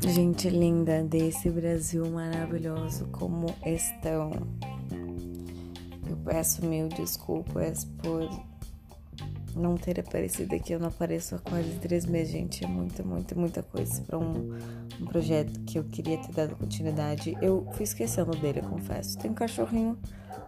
Gente linda desse Brasil maravilhoso, como estão? Eu peço mil desculpas por não ter aparecido aqui. Eu não apareço há quase três meses, gente. É muita, muita, muita coisa para um, um, projeto que eu queria ter dado continuidade. Eu fui esquecendo dele, eu confesso. Tem um cachorrinho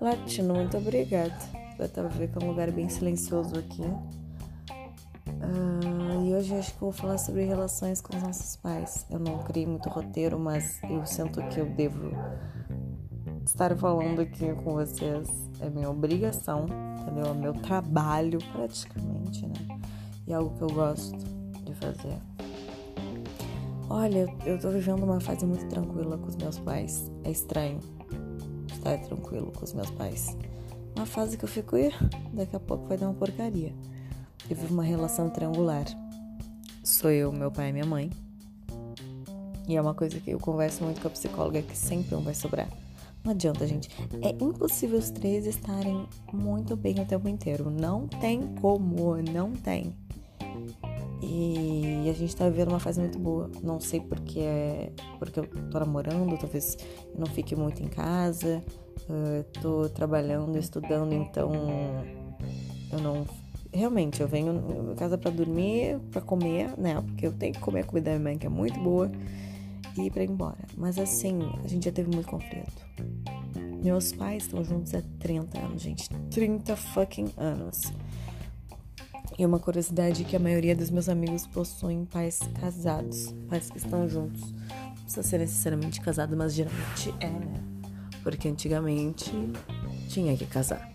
latindo, muito obrigada. Eu tava vendo que é um lugar bem silencioso aqui. Uh, e hoje acho que vou falar sobre relações com os nossos pais. Eu não criei muito roteiro, mas eu sinto que eu devo estar falando aqui com vocês. É minha obrigação, entendeu? É meu trabalho praticamente, né? E é algo que eu gosto de fazer. Olha, eu tô vivendo uma fase muito tranquila com os meus pais. É estranho estar tranquilo com os meus pais. Uma fase que eu fico, daqui a pouco vai dar uma porcaria. Eu vivo uma relação triangular. Sou eu, meu pai e minha mãe. E é uma coisa que eu converso muito com a psicóloga que sempre um vai sobrar. Não adianta, gente. É impossível os três estarem muito bem o tempo inteiro. Não tem como, não tem. E a gente tá vivendo uma fase muito boa. Não sei porque é porque eu tô namorando, talvez eu não fique muito em casa. Uh, tô trabalhando, estudando, então eu não realmente, eu venho em casa para dormir, para comer, né? Porque eu tenho que comer a comida da minha mãe, que é muito boa, e ir pra ir embora. Mas assim, a gente já teve muito conflito. Meus pais estão juntos há 30 anos, gente. 30 fucking anos. E uma curiosidade que a maioria dos meus amigos possuem pais casados, pais que estão juntos. Não precisa ser necessariamente casado, mas geralmente é, né? Porque antigamente tinha que casar.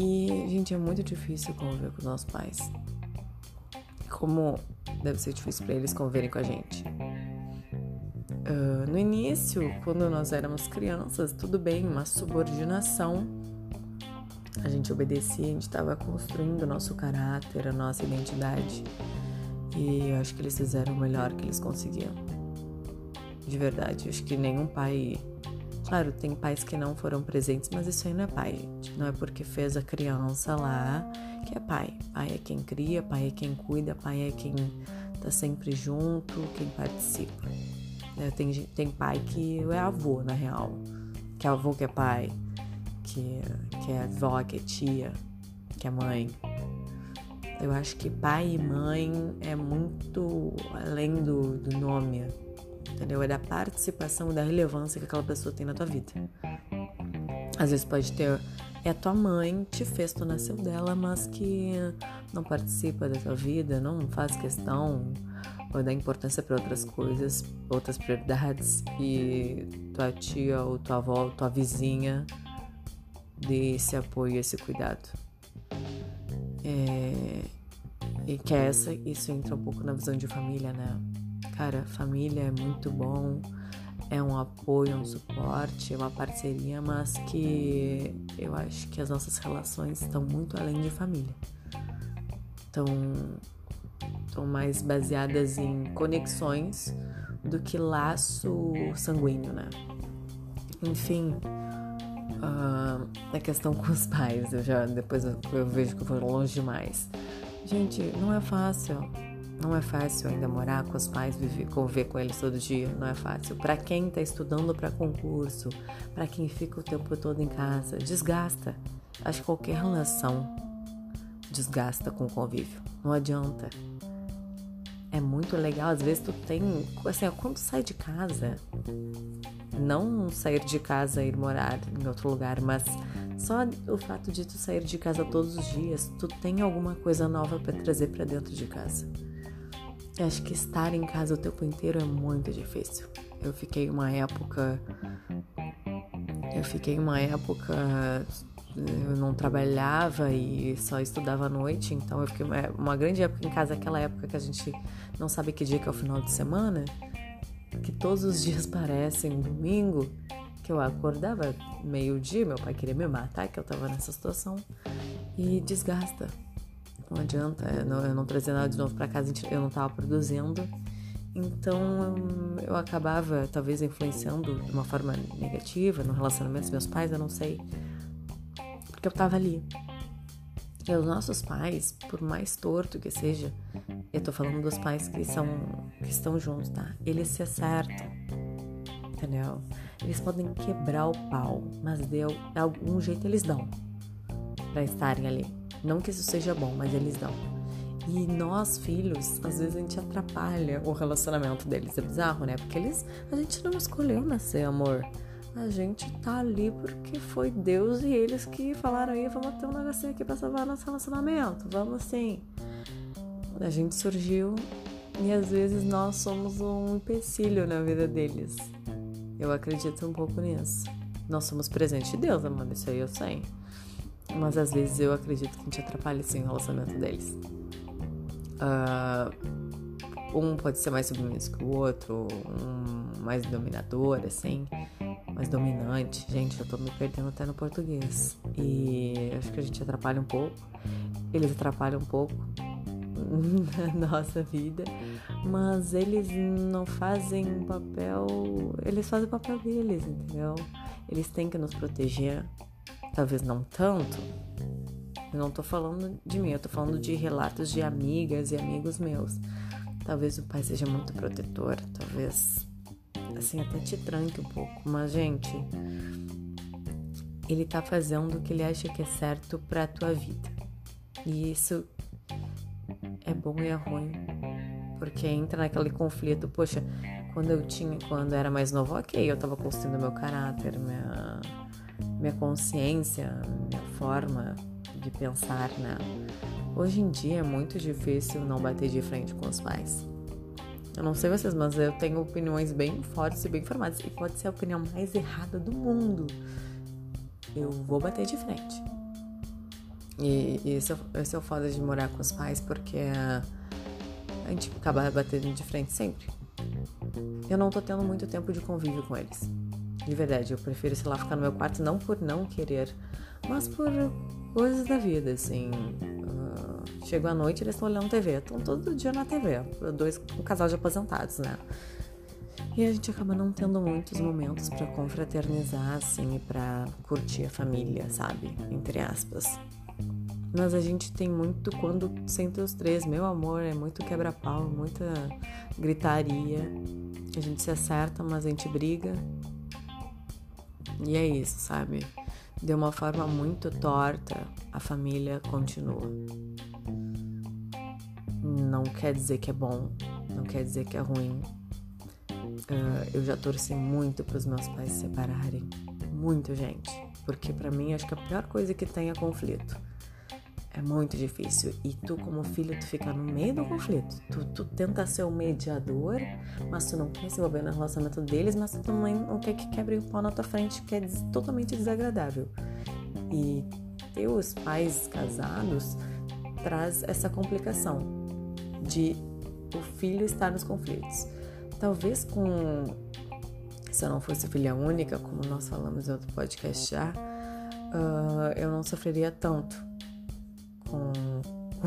E, gente, é muito difícil conviver com os nossos pais. Como deve ser difícil para eles conviverem com a gente. Uh, no início, quando nós éramos crianças, tudo bem, uma subordinação. A gente obedecia, a gente estava construindo o nosso caráter, a nossa identidade. E eu acho que eles fizeram o melhor que eles conseguiam. De verdade, eu acho que nenhum pai Claro, tem pais que não foram presentes, mas isso aí não é pai, gente. Não é porque fez a criança lá que é pai. Pai é quem cria, pai é quem cuida, pai é quem tá sempre junto, quem participa. É, tem, tem pai que é avô, na real. Que é avô que é pai, que, que é avó, que é tia, que é mãe. Eu acho que pai e mãe é muito além do, do nome entendeu? É da participação da relevância que aquela pessoa tem na tua vida. Às vezes pode ter é a tua mãe te fez, tu nasceu dela, mas que não participa da tua vida, não faz questão ou dá importância para outras coisas, outras prioridades e tua tia ou tua avó, ou tua vizinha dê esse apoio, esse cuidado. É, e que é essa, isso entra um pouco na visão de família, né? Cara, família é muito bom, é um apoio, um suporte, é uma parceria, mas que eu acho que as nossas relações estão muito além de família. Estão, estão mais baseadas em conexões do que laço sanguíneo, né? Enfim, uh, a questão com os pais, eu já depois eu, eu vejo que eu vou longe demais. Gente, não é fácil não é fácil ainda morar com os pais, viver, conviver com eles todo dia, não é fácil. Para quem está estudando para concurso, para quem fica o tempo todo em casa, desgasta. Acho que qualquer relação desgasta com o convívio. Não adianta. É muito legal, às vezes tu tem, assim, quando sai de casa, não sair de casa e ir morar em outro lugar, mas só o fato de tu sair de casa todos os dias, tu tem alguma coisa nova para trazer para dentro de casa. Eu acho que estar em casa o tempo inteiro é muito difícil. Eu fiquei uma época. Eu fiquei uma época. Eu não trabalhava e só estudava à noite, então eu fiquei uma, uma grande época em casa, aquela época que a gente não sabe que dia que é o final de semana, que todos os dias parecem domingo, que eu acordava meio-dia, meu pai queria me matar, que eu tava nessa situação, e desgasta. Não adianta, eu não, eu não trazia nada de novo para casa, eu não estava produzindo. Então eu acabava talvez influenciando de uma forma negativa no relacionamento dos meus pais, eu não sei. Porque eu estava ali. E os nossos pais, por mais torto que seja, eu tô falando dos pais que são que estão juntos, tá? Eles se acertam. Entendeu? Eles podem quebrar o pau, mas de algum jeito eles dão para estarem ali. Não que isso seja bom, mas eles dão. E nós, filhos, às vezes a gente atrapalha o relacionamento deles. É bizarro, né? Porque eles. A gente não escolheu nascer amor. A gente tá ali porque foi Deus e eles que falaram aí, vamos ter um negocinho aqui pra salvar nosso relacionamento. Vamos sim. A gente surgiu e às vezes nós somos um empecilho na vida deles. Eu acredito um pouco nisso. Nós somos presente de Deus, amor, isso aí eu sei. Mas às vezes eu acredito que a gente atrapalha sim o relacionamento deles. Uh, um pode ser mais submisso que o outro, um mais dominador, assim, mais dominante. Gente, eu tô me perdendo até no português. E acho que a gente atrapalha um pouco. Eles atrapalham um pouco na nossa vida, mas eles não fazem o papel. Eles fazem o papel deles, entendeu? Eles têm que nos proteger, talvez não tanto, eu não tô falando de mim, eu tô falando de relatos de amigas e amigos meus. Talvez o pai seja muito protetor, talvez assim até te tranque um pouco, mas gente, ele tá fazendo o que ele acha que é certo para tua vida. E isso é bom e é ruim, porque entra naquele conflito, poxa, quando eu tinha, quando eu era mais novo, OK, eu tava construindo meu caráter, minha minha consciência, minha forma de pensar, né? Hoje em dia é muito difícil não bater de frente com os pais. Eu não sei vocês, mas eu tenho opiniões bem fortes e bem formadas. E pode ser a opinião mais errada do mundo. Eu vou bater de frente. E, e esse, é, esse é o foda de morar com os pais, porque a gente acaba batendo de frente sempre. Eu não tô tendo muito tempo de convívio com eles. De verdade, eu prefiro, sei lá, ficar no meu quarto não por não querer, mas por coisas da vida, assim. Uh, chego à noite eles estão olhando TV, estão todo dia na TV, dois, um casal de aposentados, né? E a gente acaba não tendo muitos momentos para confraternizar, assim, e pra curtir a família, sabe? Entre aspas. Mas a gente tem muito quando sente os três, meu amor, é muito quebra-pau, muita gritaria. A gente se acerta, mas a gente briga. E é isso, sabe? de uma forma muito torta, a família continua. Não quer dizer que é bom, não quer dizer que é ruim. Uh, eu já torci muito para os meus pais se separarem, muito gente, porque para mim acho que a pior coisa que tem é conflito. É muito difícil. E tu, como filho, tu fica no meio do conflito. Tu, tu tenta ser o mediador, mas tu não quer se envolver no relacionamento deles, mas tu também não quer que quebre o pau na tua frente, que é totalmente desagradável. E ter os pais casados traz essa complicação de o filho estar nos conflitos. Talvez com. Se eu não fosse filha única, como nós falamos em outro podcast já, uh, eu não sofreria tanto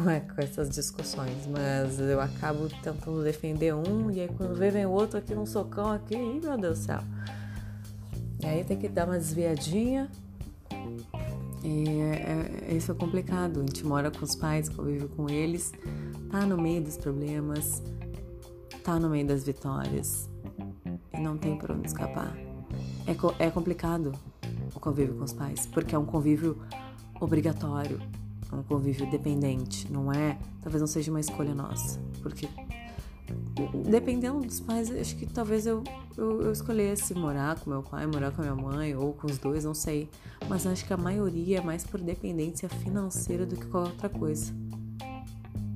é, com, essas discussões, mas eu acabo tentando defender um e aí quando vem o outro aqui num socão aqui, meu Deus do céu. E aí tem que dar uma desviadinha. E é, é, isso é complicado. A gente mora com os pais, convive com eles, tá no meio dos problemas, tá no meio das vitórias e não tem por onde escapar. É, é complicado o convívio com os pais, porque é um convívio obrigatório um convívio dependente, não é? Talvez não seja uma escolha nossa, porque dependendo dos pais, acho que talvez eu, eu, eu, escolhesse morar com meu pai, morar com a minha mãe, ou com os dois, não sei. Mas acho que a maioria é mais por dependência financeira do que qualquer outra coisa.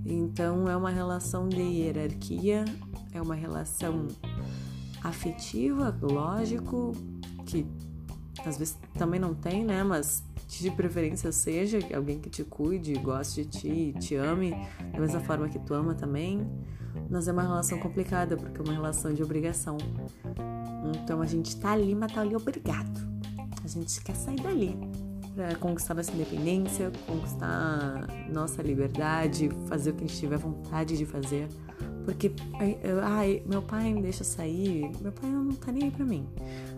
Então é uma relação de hierarquia, é uma relação afetiva, lógico, que às vezes também não tem, né? Mas de preferência seja alguém que te cuide, goste de ti, te ame da mesma forma que tu ama também. Mas é uma relação complicada, porque é uma relação de obrigação. Então a gente tá ali, mas tá ali obrigado. A gente quer sair dali para conquistar nossa independência, conquistar nossa liberdade, fazer o que a gente tiver vontade de fazer. Porque, ai, meu pai me deixa sair, meu pai não tá nem aí pra mim.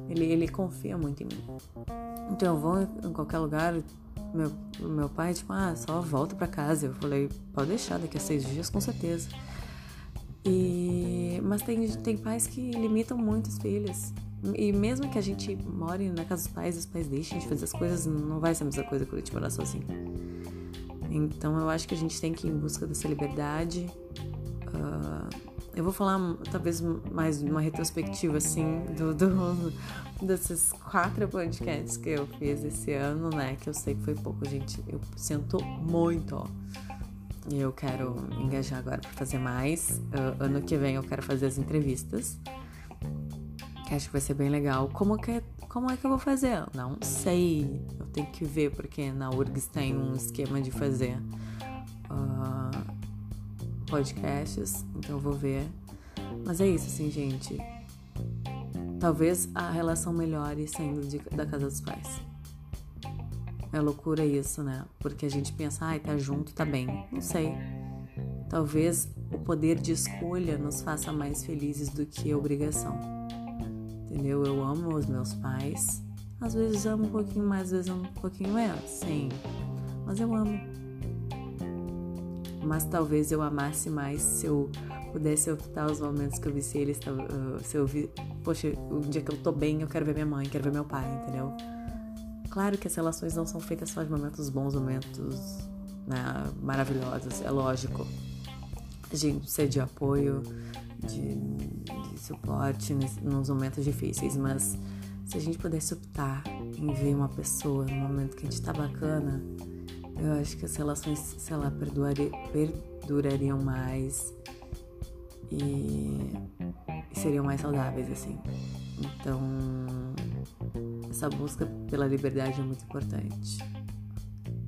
Ele, ele confia muito em mim. Então eu vou em qualquer lugar, meu, meu pai, tipo, ah, só volta para casa. Eu falei, pode deixar, daqui a seis dias, com certeza. E, mas tem, tem pais que limitam muito os filhos. E mesmo que a gente more na casa dos pais, os pais deixem de fazer as coisas, não vai ser a mesma coisa que gente morar sozinho. Então eu acho que a gente tem que ir em busca dessa liberdade. Uh, eu vou falar talvez mais uma retrospectiva assim do, do, desses quatro podcasts que eu fiz esse ano, né? Que eu sei que foi pouco, gente. Eu sinto muito, ó. E eu quero engajar agora para fazer mais. Uh, ano que vem eu quero fazer as entrevistas. Que acho que vai ser bem legal. Como que como é que eu vou fazer? Não sei. Eu tenho que ver, porque na URGS tem um esquema de fazer uh, podcasts. Então eu vou ver. Mas é isso, assim, gente. Talvez a relação melhore saindo de, da casa dos pais. É loucura isso, né? Porque a gente pensa, ai, tá junto, tá bem. Não sei. Talvez o poder de escolha nos faça mais felizes do que a obrigação. Entendeu? Eu amo os meus pais. Às vezes amo um pouquinho mais, às vezes amo um pouquinho menos. Sim. Mas eu amo. Mas talvez eu amasse mais se eu pudesse optar os momentos que eu vi se eles. Se eu. Poxa, um dia que eu tô bem, eu quero ver minha mãe, quero ver meu pai, entendeu? Claro que as relações não são feitas só de momentos bons, momentos né, maravilhosos, é lógico. A gente precisa de apoio, de, de suporte nos momentos difíceis, mas se a gente pudesse optar em ver uma pessoa no momento que a gente tá bacana, eu acho que as relações, sei lá, perdurariam mais e seriam mais saudáveis, assim. Então, essa busca pela liberdade é muito importante.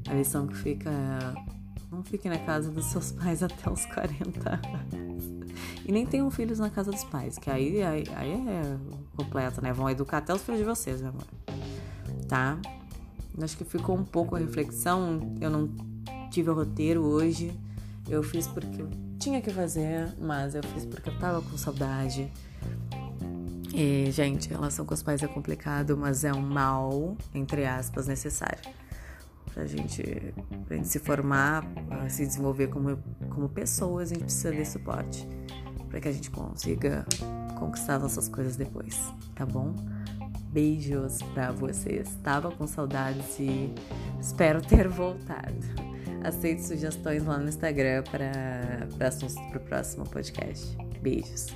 A lição que fica é: não fique na casa dos seus pais até os 40 anos. E nem tenham filhos na casa dos pais, que aí, aí, aí é completo, né? Vão educar até os filhos de vocês, meu amor. Tá? Acho que ficou um pouco a reflexão. Eu não tive o roteiro hoje. Eu fiz porque tinha que fazer, mas eu fiz porque eu tava com saudade. E, gente, relação com os pais é complicado, mas é um mal, entre aspas, necessário. Pra gente, pra gente se formar, se desenvolver como, como pessoas, a gente precisa de suporte. Pra que a gente consiga conquistar nossas coisas depois, tá bom? Beijos pra vocês. Tava com saudades e espero ter voltado. Aceito sugestões lá no Instagram para assuntos pro próximo podcast. Beijos.